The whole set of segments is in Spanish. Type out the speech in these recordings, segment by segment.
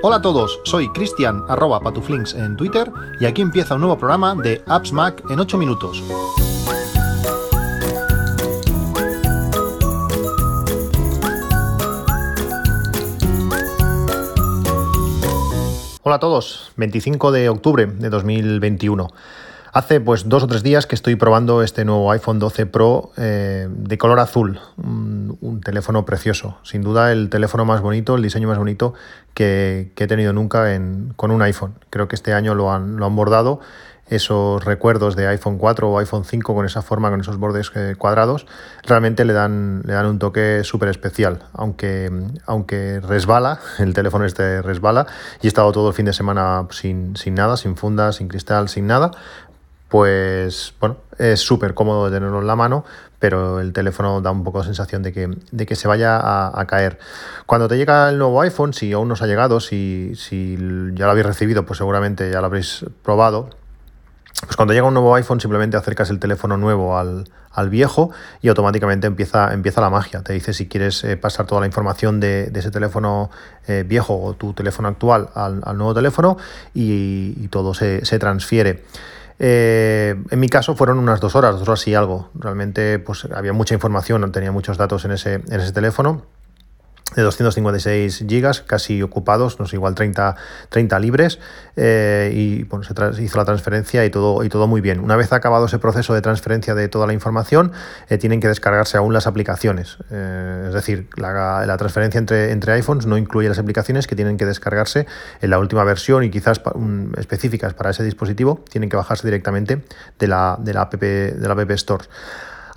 Hola a todos, soy Cristian arroba patuflinks en Twitter y aquí empieza un nuevo programa de Apps Mac en 8 minutos. Hola a todos, 25 de octubre de 2021. Hace pues dos o tres días que estoy probando este nuevo iPhone 12 Pro eh, de color azul, un, teléfono precioso, sin duda el teléfono más bonito, el diseño más bonito que, he tenido nunca con un iPhone. Creo que este año lo han, lo han bordado esos recuerdos de iPhone 4 o iPhone 5 con esa forma, con esos bordes eh, cuadrados, realmente le dan, le dan un toque súper especial. Aunque, aunque resbala, el teléfono este resbala, y he estado todo el fin de semana sin, sin nada, sin funda, sin cristal, sin nada, pues bueno, es súper cómodo tenerlo en la mano, pero el teléfono da un poco de sensación de que, de que se vaya a, caer. Cuando te llega el nuevo iPhone, si aún no os ha llegado, si, si ya lo habéis recibido, pues seguramente ya lo habréis probado. Pues cuando llega un nuevo iPhone simplemente acercas el teléfono nuevo al, viejo y automáticamente empieza, empieza la magia. Te dice si quieres eh, pasar toda la información de, ese teléfono eh, viejo o tu teléfono actual al, nuevo teléfono y, todo se, se transfiere. Eh, en mi caso fueron unas dos horas, dos horas y algo. Realmente pues, había mucha información, tenía muchos datos en ese, en ese teléfono de 256 gigas, casi ocupados, no sé, igual 30, 30 libres, eh, y bueno, se hizo la transferencia y todo, y todo muy bien. Una vez acabado ese proceso de transferencia de toda la información, eh, tienen que descargarse aún las aplicaciones. Eh, es decir, la, transferencia entre, entre iPhones no incluye las aplicaciones que tienen que descargarse en la última versión y quizás específicas para ese dispositivo, tienen que bajarse directamente de la, de la, app, de la App Store.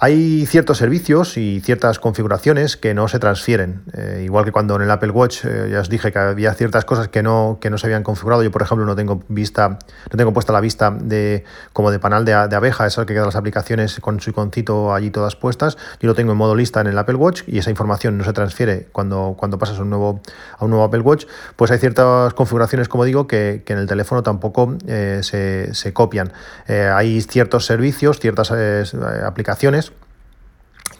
Hay ciertos servicios y ciertas configuraciones que no se transfieren. Eh, igual que cuando en el Apple Watch eh, ya os dije que había ciertas cosas que no, que no se habían configurado. Yo, por ejemplo, no tengo vista, no tengo puesta la vista de como de panal de, de abeja, eso que quedan las aplicaciones con su iconcito allí todas puestas. Yo lo tengo en modo lista en el Apple Watch y esa información no se transfiere cuando, cuando pasas a un nuevo, a un nuevo Apple Watch. Pues hay ciertas configuraciones, como digo, que, en el teléfono tampoco eh, se, se, copian. hay ciertos servicios, ciertas aplicaciones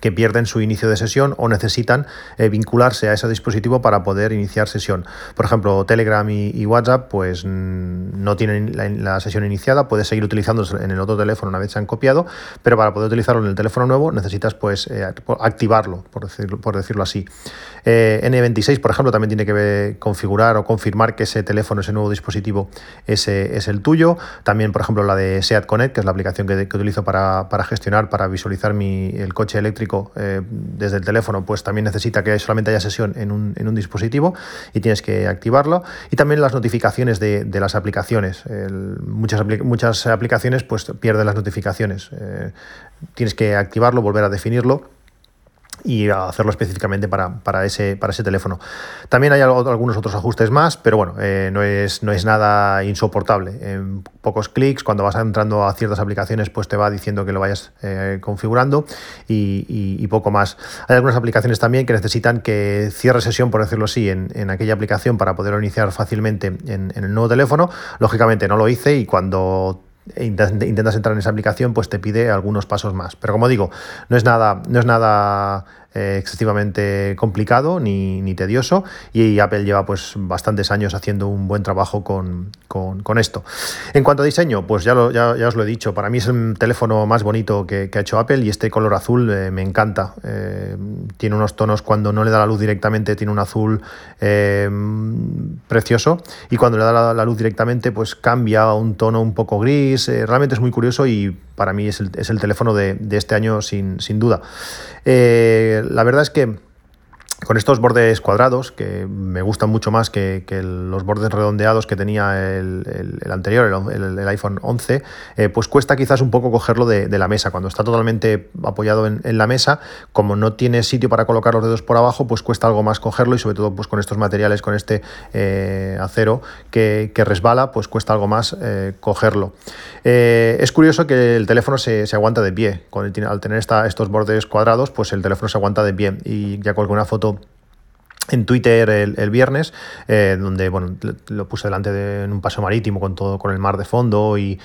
que pierden su inicio de sesión o necesitan eh, vincularse a ese dispositivo para poder iniciar sesión. Por ejemplo, Telegram y, WhatsApp pues no tienen la, sesión iniciada, puedes seguir utilizándose en el otro teléfono una vez se han copiado, pero para poder utilizarlo en el teléfono nuevo necesitas pues eh, activarlo, por decirlo, por decirlo así. Eh, N26, por ejemplo, también tiene que configurar o confirmar que ese teléfono, ese nuevo dispositivo, ese es el tuyo. También, por ejemplo, la de SEAT Connect, que es la aplicación que, utilizo para, para, gestionar, para visualizar mi, el coche eléctrico eh, desde el teléfono, pues también necesita que solamente haya sesión en un, dispositivo y tienes que activarlo. Y también las notificaciones de, de las aplicaciones. muchas, muchas aplicaciones pues pierden las notificaciones. Eh, tienes que activarlo, volver a definirlo y hacerlo específicamente para, ese, para ese teléfono. También hay algunos otros ajustes más, pero bueno, eh, no, es, no es nada insoportable. En pocos clics, cuando vas entrando a ciertas aplicaciones, pues te va diciendo que lo vayas eh, configurando y, poco más. Hay algunas aplicaciones también que necesitan que cierre sesión, por decirlo así, en, aquella aplicación para poderlo iniciar fácilmente en, en el nuevo teléfono. Lógicamente no lo hice y cuando intentas entrar en esa aplicación, pues te pide algunos pasos más. Pero como digo, no es nada, no es nada eh, excesivamente complicado ni, tedioso y Apple lleva pues bastantes años haciendo un buen trabajo con, esto. En cuanto a diseño, pues ya, ya, os lo he dicho, para mí es el teléfono más bonito que, ha hecho Apple y este color azul eh, me encanta. Eh, tiene unos tonos cuando no le da la luz directamente, tiene un azul precioso y cuando le da la, luz directamente pues cambia a un tono un poco gris, realmente es muy curioso y para mí es el, teléfono de, este año sin, sin duda. la verdad es que con estos bordes cuadrados, que me gustan mucho más que, los bordes redondeados que tenía el, anterior, el, iPhone 11, eh, pues cuesta quizás un poco cogerlo de, la mesa. Cuando está totalmente apoyado en, la mesa, como no tiene sitio para colocar los dedos por abajo, pues cuesta algo más cogerlo y sobre todo pues con estos materiales, con este eh, acero que, resbala, pues cuesta algo más eh, cogerlo. es curioso que el teléfono se, aguanta de pie. al tener estos bordes cuadrados, pues el teléfono se aguanta de pie y ya con alguna foto en Twitter el, viernes, eh, donde bueno, lo puse delante de un paso marítimo con todo, con el mar de fondo y,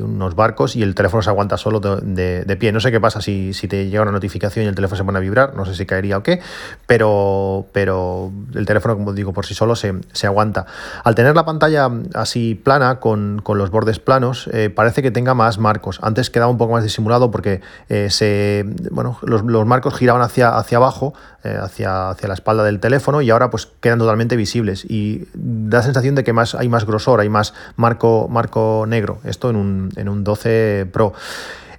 unos barcos, y el teléfono se aguanta solo de, pie. No sé qué pasa si, si, te llega una notificación y el teléfono se pone a vibrar, no sé si caería o qué, pero, pero el teléfono, como digo, por sí solo se, aguanta. Al tener la pantalla así plana, con, los bordes planos, eh, parece que tenga más marcos. Antes quedaba un poco más disimulado porque eh, se, bueno, los, los, marcos giraban hacia, hacia abajo, hacia, hacia la espalda del teléfono y ahora pues quedan totalmente visibles. Y da sensación de que más, hay más grosor, hay más marco, marco negro, esto en un, en un 12 Pro.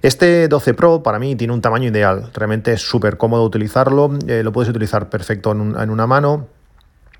Este 12 Pro para mí tiene un tamaño ideal, realmente es súper cómodo utilizarlo, eh, lo puedes utilizar perfecto en, en una mano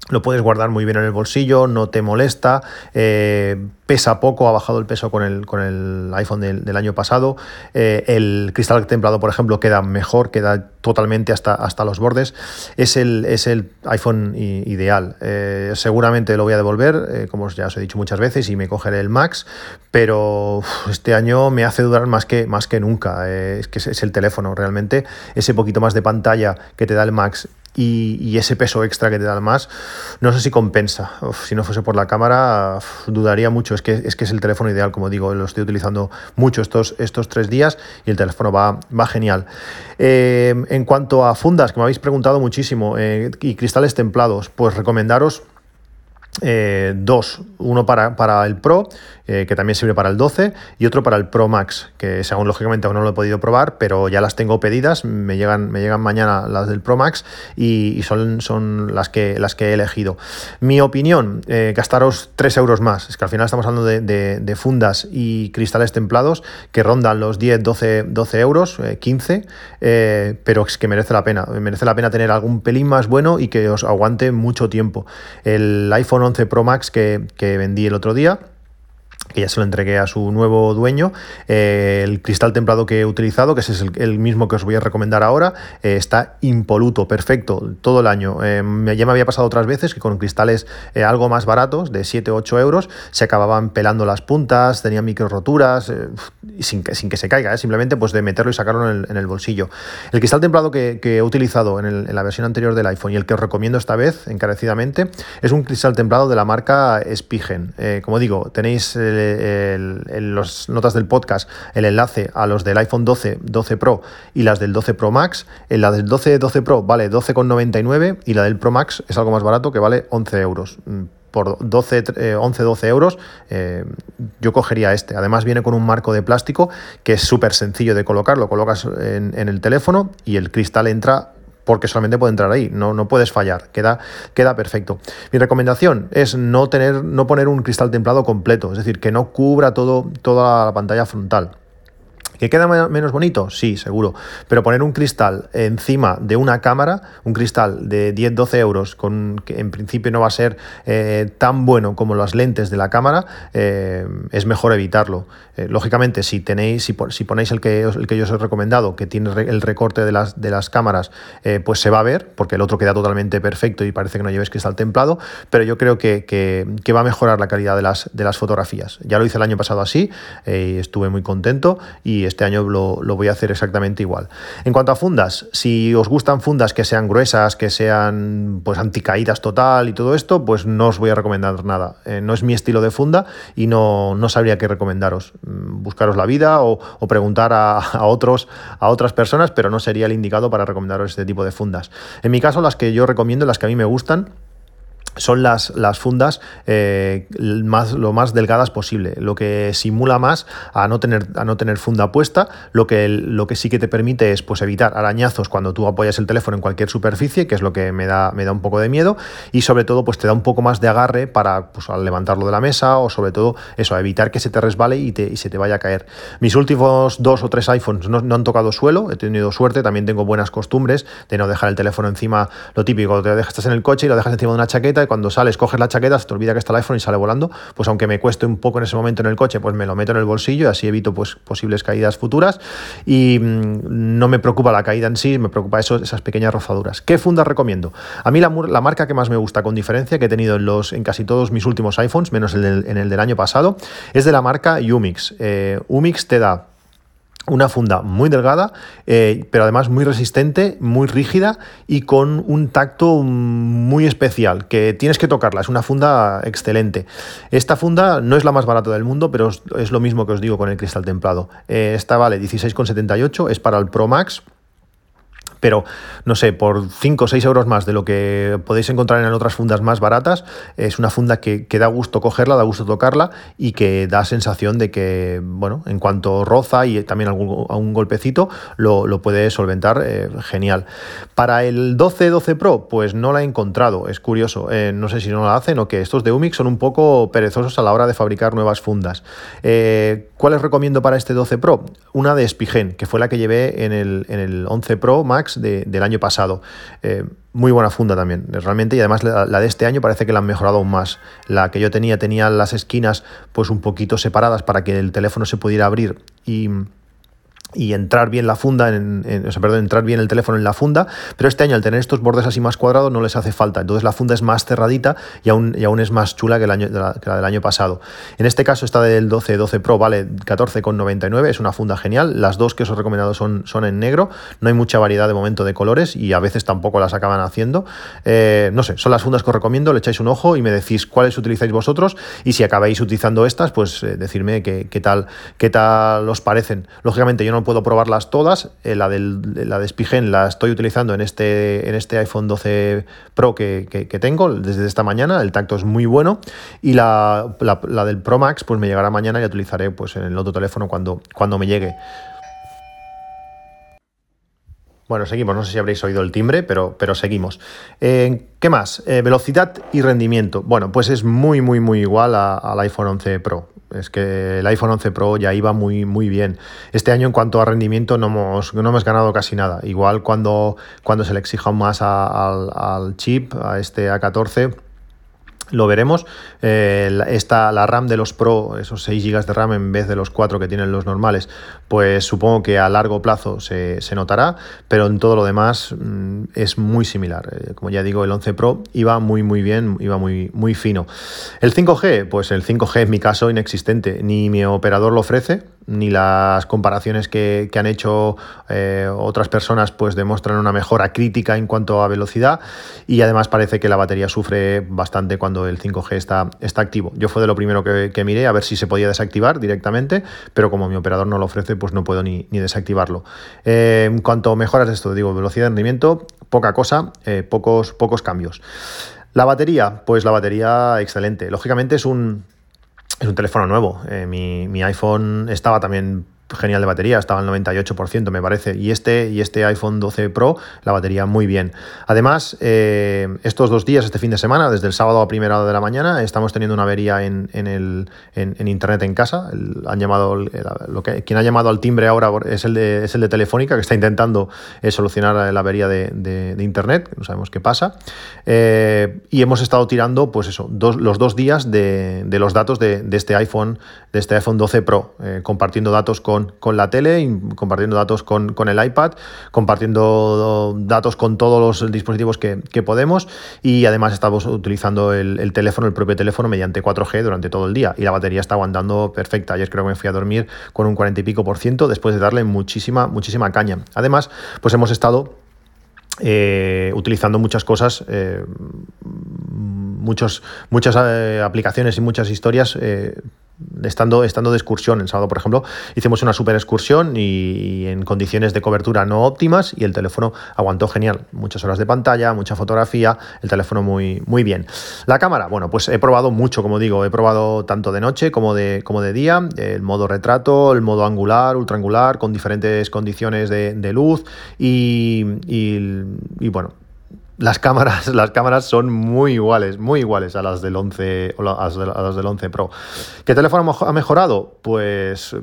lo puedes guardar muy bien en el bolsillo, no te molesta, eh, pesa poco, ha bajado el peso con el, con el iPhone del, año pasado. Eh, el cristal templado, por ejemplo, queda mejor, queda totalmente hasta, hasta los bordes. Es el, es el iPhone ideal. Eh, seguramente lo voy a devolver, como ya os he dicho muchas veces, y me cogeré el Max, pero este año me hace dudar más que, más que nunca. es que es el teléfono realmente. Ese poquito más de pantalla que te da el Max y, ese peso extra que te da más, no sé si compensa. si no fuese por la cámara, dudaría mucho. Es que, es que es el teléfono ideal, como digo, lo estoy utilizando mucho estos, estos tres días y el teléfono va, va genial. Eh, en cuanto a fundas, que me habéis preguntado muchísimo, eh, y cristales templados, pues recomendaros eh, dos, uno para, para el Pro eh, que también sirve para el 12, y otro para el Pro Max, que según lógicamente aún no lo he podido probar, pero ya las tengo pedidas, me llegan, me llegan mañana las del Pro Max y, son, son las, que, las que he elegido. Mi opinión, eh, gastaros 3 euros más, es que al final estamos hablando de, fundas y cristales templados que rondan los 10, 12, 12 euros, 15, eh, pero es que merece la pena, merece la pena tener algún pelín más bueno y que os aguante mucho tiempo. El iPhone 11 Pro Max que, que vendí el otro día, que ya se lo entregué a su nuevo dueño. Eh, el cristal templado que he utilizado, que es el, mismo que os voy a recomendar ahora, eh, está impoluto, perfecto, todo el año. Eh, ya me había pasado otras veces que con cristales algo más baratos, de 7 o 8 euros, se acababan pelando las puntas, tenían micro roturas, sin, que, sin que se caiga, simplemente pues de meterlo y sacarlo en el, bolsillo. El cristal templado que, he utilizado en, la versión anterior del iPhone y el que os recomiendo esta vez, encarecidamente, es un cristal templado de la marca Spigen. como digo, tenéis en las notas del podcast el enlace a los del iPhone 12, 12 Pro y las del 12 Pro Max. En la del 12, 12 Pro vale 12,99 y la del Pro Max es algo más barato que vale 11 euros mm, por 12, 11, 12 euros, eh, yo cogería este. Además viene con un marco de plástico que es súper sencillo de colocar, lo colocas en, el teléfono y el cristal entra porque solamente puede entrar ahí, no, no puedes fallar, queda, queda perfecto. Mi recomendación es no, tener, no poner un cristal templado completo, es decir, que no cubra todo, toda la pantalla frontal. ¿Que queda menos bonito? Sí, seguro. Pero poner un cristal encima de una cámara, un cristal de 10-12 euros, con, que en principio no va a ser eh, tan bueno como las lentes de la cámara, eh, es mejor evitarlo. Eh, lógicamente, si tenéis, si, si, ponéis el que, el que yo os he recomendado, que tiene el recorte de las, de las cámaras, pues se va a ver, porque el otro queda totalmente perfecto y parece que no lleves cristal templado, pero yo creo que, que, va a mejorar la calidad de las, de las fotografías. Ya lo hice el año pasado así, estuve muy contento y este año lo, voy a hacer exactamente igual. En cuanto a fundas, si os gustan fundas que sean gruesas, que sean pues anticaídas total y todo esto, pues no os voy a recomendar nada. Eh, no es mi estilo de funda y no, no sabría qué recomendaros. Mm, buscaros la vida o, preguntar a, a, otros, a otras personas, pero no sería el indicado para recomendaros este tipo de fundas. En mi caso, las que yo recomiendo, las que a mí me gustan, son las, las fundas eh, más, lo más delgadas posible, lo que simula más a no tener, a no tener funda puesta, lo que, lo que sí que te permite es pues, evitar arañazos cuando tú apoyas el teléfono en cualquier superficie, que es lo que me da, me da un poco de miedo, y sobre todo pues, te da un poco más de agarre para pues, al levantarlo de la mesa o sobre todo eso, evitar que se te resbale y, te, y se te vaya a caer. Mis últimos dos o tres iPhones no, no, han tocado suelo, he tenido suerte, también tengo buenas costumbres de no dejar el teléfono encima, lo típico, te dejas estás en el coche y lo dejas encima de una chaqueta cuando sales coges la chaqueta, se te olvida que está el iPhone y sale volando, pues aunque me cueste un poco en ese momento en el coche, pues me lo meto en el bolsillo y así evito pues, posibles caídas futuras y mm, no me preocupa la caída en sí, me preocupa esas pequeñas rozaduras. ¿Qué fundas recomiendo? A mí la, marca que más me gusta con diferencia, que he tenido en, los, en casi todos mis últimos iPhones, menos el en el del año pasado, es de la marca Umix. Eh, Umix te da una funda muy delgada, eh, pero además muy resistente, muy rígida y con un tacto muy especial, que tienes que tocarla. Es una funda excelente. Esta funda no es la más barata del mundo, pero es lo mismo que os digo con el cristal templado. Eh, esta vale 16,78, es para el Pro Max pero no sé, por 5 o 6 euros más de lo que podéis encontrar en otras fundas más baratas, es una funda que, da gusto cogerla, da gusto tocarla y que da sensación de que, bueno, en cuanto roza y también algún, un golpecito, lo, puede solventar eh, genial. Para el 12 12 Pro, pues no la he encontrado, es curioso, eh, no sé si no la hacen o que estos de Umix son un poco perezosos a la hora de fabricar nuevas fundas. Eh, ¿Cuáles recomiendo para este 12 Pro? Una de Spigen, que fue la que llevé en el, en el 11 Pro Max del año pasado. Eh, muy buena funda también, realmente, y además la, de este año parece que la han mejorado aún más. La que yo tenía tenía las esquinas pues un poquito separadas para que el teléfono se pudiera abrir y y entrar bien la funda, en, o sea, perdón, entrar bien el teléfono en la funda, pero este año al tener estos bordes así más cuadrados no les hace falta, entonces la funda es más cerradita y aún, y aún es más chula que, el año, la, del año pasado. En este caso esta del 12 12 Pro vale 14,99, es una funda genial, las dos que os he recomendado son, son en negro, no hay mucha variedad de momento de colores y a veces tampoco las acaban haciendo, eh, no sé, son las fundas que os recomiendo, le echáis un ojo y me decís cuáles utilizáis vosotros y si acabáis utilizando estas, pues eh, decirme qué, qué, tal, qué tal os parecen. Lógicamente yo no puedo probarlas todas. Eh, la, del, la de Spigen la estoy utilizando en este, en este iPhone 12 Pro que, tengo desde esta mañana. El tacto es muy bueno. Y la, del Pro Max pues me llegará mañana y la utilizaré pues, en el otro teléfono cuando, cuando me llegue. Bueno, seguimos, no sé si habréis oído el timbre, pero, pero seguimos. Eh, ¿Qué más? Eh, velocidad y rendimiento. Bueno, pues es muy, muy, muy igual al iPhone 11 Pro. Es que el iPhone 11 Pro ya iba muy, muy bien. Este año en cuanto a rendimiento no hemos, no hemos ganado casi nada. Igual cuando, cuando se le exija más al, al chip, a este A14 lo veremos. Eh, esta, la RAM de los Pro, esos 6 GB de RAM en vez de los 4 que tienen los normales, pues supongo que a largo plazo se, notará, pero en todo lo demás mm, es muy similar. Eh, como ya digo, el 11 Pro iba muy muy bien, iba muy, muy fino. El 5G, pues el 5G en mi caso inexistente, ni mi operador lo ofrece, ni las comparaciones que, han hecho eh, otras personas pues demuestran una mejora crítica en cuanto a velocidad y además parece que la batería sufre bastante cuando el 5G está, está activo. Yo fue de lo primero que, miré a ver si se podía desactivar directamente, pero como mi operador no lo ofrece, pues no puedo ni, desactivarlo. Eh, en cuanto a mejoras de esto, digo, velocidad de rendimiento, poca cosa, eh, pocos, pocos cambios. La batería, pues la batería excelente. Lógicamente es un, es un teléfono nuevo. Eh, mi, mi, iPhone estaba también genial de batería, estaba al 98% me parece, y este, y este iPhone 12 Pro, la batería muy bien. Además, eh, estos dos días, este fin de semana, desde el sábado a primera hora de la mañana, estamos teniendo una avería en, el, en, internet en casa. han llamado, lo que, quien ha llamado al timbre ahora es el de, es el de Telefónica, que está intentando eh, solucionar la avería de, internet, no sabemos qué pasa. Eh, y hemos estado tirando, pues eso, los dos días de, los datos de, este iPhone, de este iPhone 12 Pro, compartiendo datos con con, la tele, compartiendo datos con, el iPad, compartiendo datos con todos los dispositivos que, podemos y además estamos utilizando el, teléfono, el propio teléfono mediante 4G durante todo el día y la batería está aguantando perfecta. Ayer creo que me fui a dormir con un 40 y pico por ciento después de darle muchísima, muchísima caña. Además, pues hemos estado eh, utilizando muchas cosas, eh, muchos, muchas eh, aplicaciones y muchas historias estando, estando de excursión. El sábado, por ejemplo, hicimos una super excursión y, en condiciones de cobertura no óptimas y el teléfono aguantó genial. Muchas horas de pantalla, mucha fotografía, el teléfono muy, muy bien. La cámara, bueno, pues he probado mucho, como digo, he probado tanto de noche como de, como de día, el modo retrato, el modo angular, ultraangular, con diferentes condiciones de, luz y, y bueno, las cámaras, las cámaras son muy iguales, muy iguales a las del 11 o a las del 11 Pro. ¿Qué teléfono ha mejorado? Pues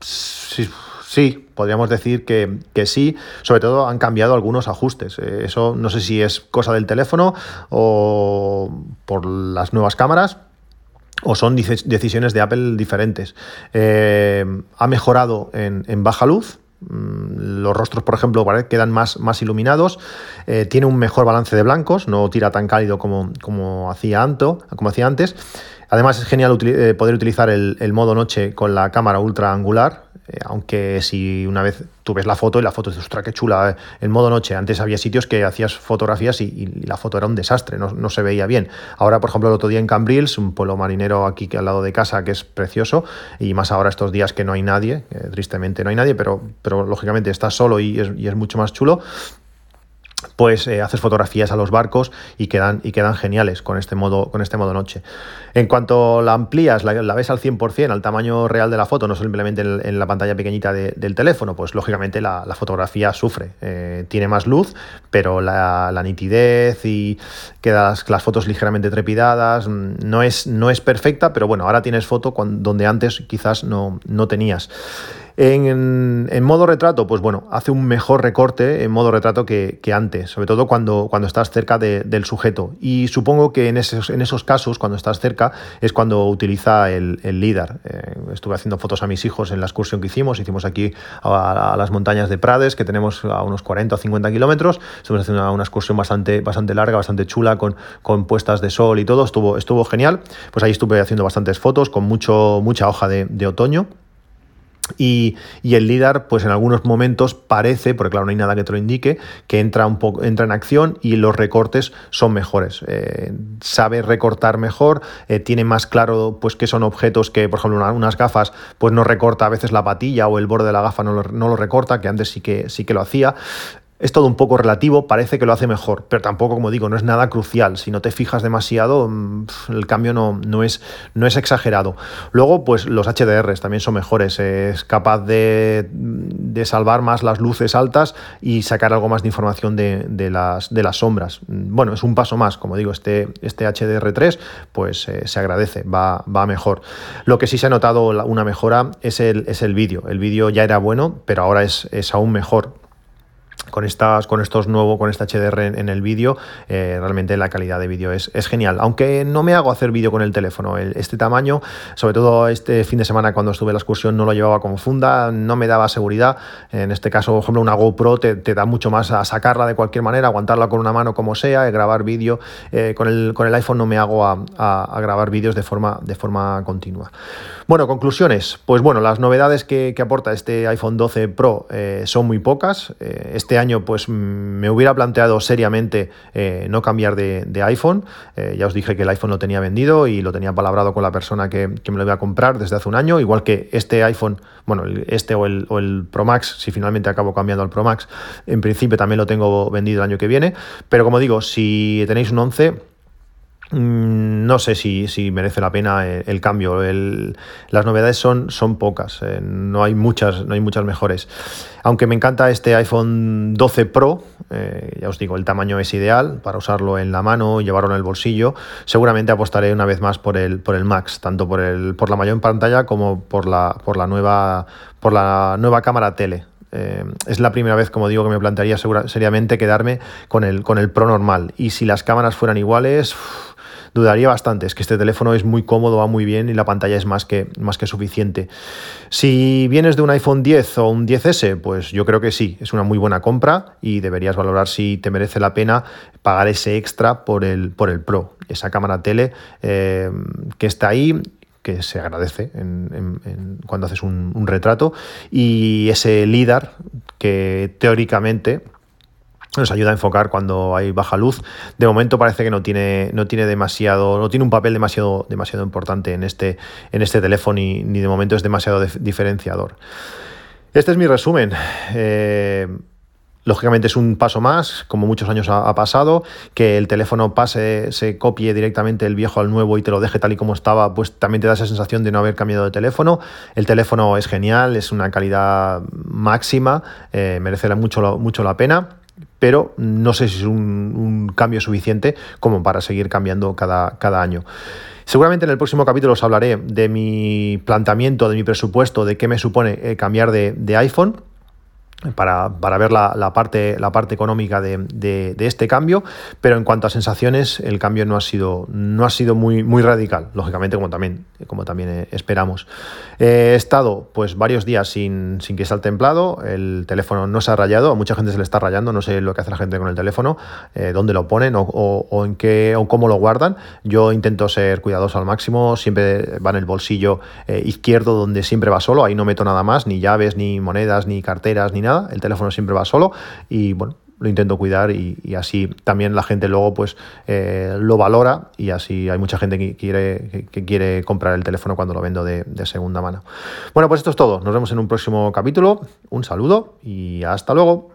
sí, podríamos decir que, sí. Sobre todo han cambiado algunos ajustes. Eh, eso no sé si es cosa del teléfono o por las nuevas cámaras, o son decisiones de Apple diferentes. Eh, ha mejorado en, baja luz, los rostros, por ejemplo, quedan más, más iluminados. Eh, tiene un mejor balance de blancos, no tira tan cálido como, como hacía antes. Además, es genial eh, poder utilizar el, el, modo noche con la cámara ultra angular, eh, aunque si una vez tú ves la foto y la foto es, ostras, qué chula, en modo noche. Antes había sitios que hacías fotografías y, la foto era un desastre, no, se veía bien. Ahora, por ejemplo, el otro día en Cambrils, un pueblo marinero aquí al lado de casa que es precioso, y más ahora estos días que no hay nadie, tristemente no hay nadie, pero, lógicamente estás solo y es mucho más chulo pues eh, haces fotografías a los barcos y quedan, y quedan geniales con este, modo, con este modo noche. En cuanto la amplías, la, ves al 100%, al tamaño real de la foto, no simplemente en, la pantalla pequeñita del teléfono, pues lógicamente la, fotografía sufre. Eh, tiene más luz, pero la, nitidez y quedan las, fotos ligeramente trepidadas, mm, no es, no es perfecta, pero bueno, ahora tienes foto donde antes quizás no, no tenías. En, modo retrato, pues bueno, hace un mejor recorte en modo retrato que, antes, sobre todo cuando, cuando estás cerca del sujeto. Y supongo que en esos, en esos casos, cuando estás cerca, es cuando utiliza el, el LIDAR. Eh, estuve haciendo fotos a mis hijos en la excursión que hicimos, hicimos aquí a, las montañas de Prades, que tenemos a unos 40 o 50 kilómetros. Estuvimos haciendo una, excursión bastante, bastante larga, bastante chula, con, con puestas de sol y todo, estuvo, estuvo genial. Pues ahí estuve haciendo bastantes fotos con mucho, mucha hoja de, de otoño. Y, el LIDAR, pues en algunos momentos parece, porque claro, no hay nada que te lo indique, que entra un poco, entra en acción y los recortes son mejores. Eh, sabe recortar mejor, eh, tiene más claro pues que son objetos que, por ejemplo, unas gafas, pues no recorta a veces la patilla o el borde de la gafa no lo, no lo recorta, que antes sí que, sí que lo hacía es todo un poco relativo, parece que lo hace mejor, pero tampoco, como digo, no es nada crucial. Si no te fijas demasiado, mm, el cambio no, no, es, no es exagerado. Luego, pues los HDRs también son mejores, es capaz de, salvar más las luces altas y sacar algo más de información de, las, de las sombras. Bueno, es un paso más, como digo, este, este HDR3 pues eh, se agradece, va, va mejor. Lo que sí se ha notado una mejora es el, es el vídeo. El vídeo ya era bueno, pero ahora es, es aún mejor con, estas, con estos nuevos, con este HDR en, el vídeo, eh, realmente la calidad de vídeo es, genial. Aunque no me hago hacer vídeo con el teléfono, este tamaño, sobre todo este fin de semana cuando estuve en la excursión no lo llevaba como funda, no me daba seguridad. En este caso, por ejemplo, una GoPro te, da mucho más a sacarla de cualquier manera, aguantarla con una mano como sea, grabar vídeo. Eh, con, el, con el iPhone no me hago a, grabar vídeos de forma, de forma continua. Bueno, conclusiones. Pues bueno, las novedades que, aporta este iPhone 12 Pro eh, son muy pocas. Este año pues me hubiera planteado seriamente eh, no cambiar de, iPhone. Eh, ya os dije que el iPhone lo tenía vendido y lo tenía palabrado con la persona que, me lo iba a comprar desde hace un año, igual que este iPhone, bueno, este o el, o el Pro Max, si finalmente acabo cambiando al Pro Max, en principio también lo tengo vendido el año que viene. Pero como digo, si tenéis un 11 Mm, no sé si, merece la pena eh, el, cambio. las novedades son, son pocas, eh, no, hay muchas, no hay muchas mejores. Aunque me encanta este iPhone 12 Pro, eh, ya os digo, el tamaño es ideal para usarlo en la mano, llevarlo en el bolsillo. Seguramente apostaré una vez más por el, por el Max, tanto por, el, por la mayor pantalla como por la, por la, nueva, por la nueva cámara tele. es la primera vez, como digo, que me plantearía seriamente quedarme con el, con el Pro normal. Y si las cámaras fueran iguales dudaría bastante. Es que este teléfono es muy cómodo, va muy bien y la pantalla es más que, más que suficiente. Si vienes de un iPhone 10 o un 10S, pues yo creo que sí, es una muy buena compra y deberías valorar si te merece la pena pagar ese extra por el, por el Pro, esa cámara tele eh, que está ahí que se agradece cuando haces un, un, retrato, y ese LIDAR que teóricamente nos ayuda a enfocar cuando hay baja luz. De momento parece que no tiene, no tiene demasiado, no tiene un papel demasiado, demasiado importante en este, en este teléfono y ni de momento es demasiado diferenciador. Este es mi resumen. Eh, lógicamente es un paso más, como muchos años ha, pasado, que el teléfono pase, se copie directamente el viejo al nuevo y te lo deje tal y como estaba, pues también te da esa sensación de no haber cambiado de teléfono. El teléfono es genial, es una calidad máxima, eh, merece mucho, mucho la pena pero no sé si es un, cambio suficiente como para seguir cambiando cada, cada año. Seguramente en el próximo capítulo os hablaré de mi planteamiento, de mi presupuesto, de qué me supone eh, cambiar de, iPhone. Para, ver la, parte, la parte económica de, este cambio, pero en cuanto a sensaciones, el cambio no ha sido, no ha sido muy, muy radical, lógicamente, como también, como también eh, esperamos. he estado pues varios días sin, sin salte templado, el teléfono no se ha rayado, a mucha gente se le está rayando, no sé lo que hace la gente con el teléfono, eh, dónde lo ponen o, en qué o cómo lo guardan. Yo intento ser cuidadoso al máximo, siempre va en el bolsillo eh, izquierdo donde siempre va solo, ahí no meto nada más, ni llaves, ni monedas, ni carteras, ni nada el teléfono siempre va solo y bueno, lo intento cuidar y, así también la gente luego pues eh, lo valora y así hay mucha gente que quiere, que, quiere comprar el teléfono cuando lo vendo de, de segunda mano. Bueno, pues esto es todo. Nos vemos en un próximo capítulo. Un saludo y hasta luego.